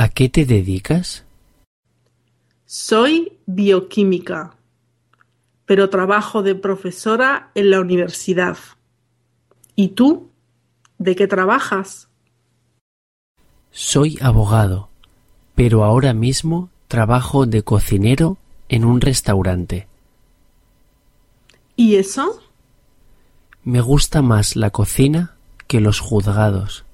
¿A qué te dedicas? Soy bioquímica, pero trabajo de profesora en la universidad. ¿Y tú? ¿De qué trabajas? Soy abogado, pero ahora mismo trabajo de cocinero en un restaurante. ¿Y eso? Me gusta más la cocina que los juzgados.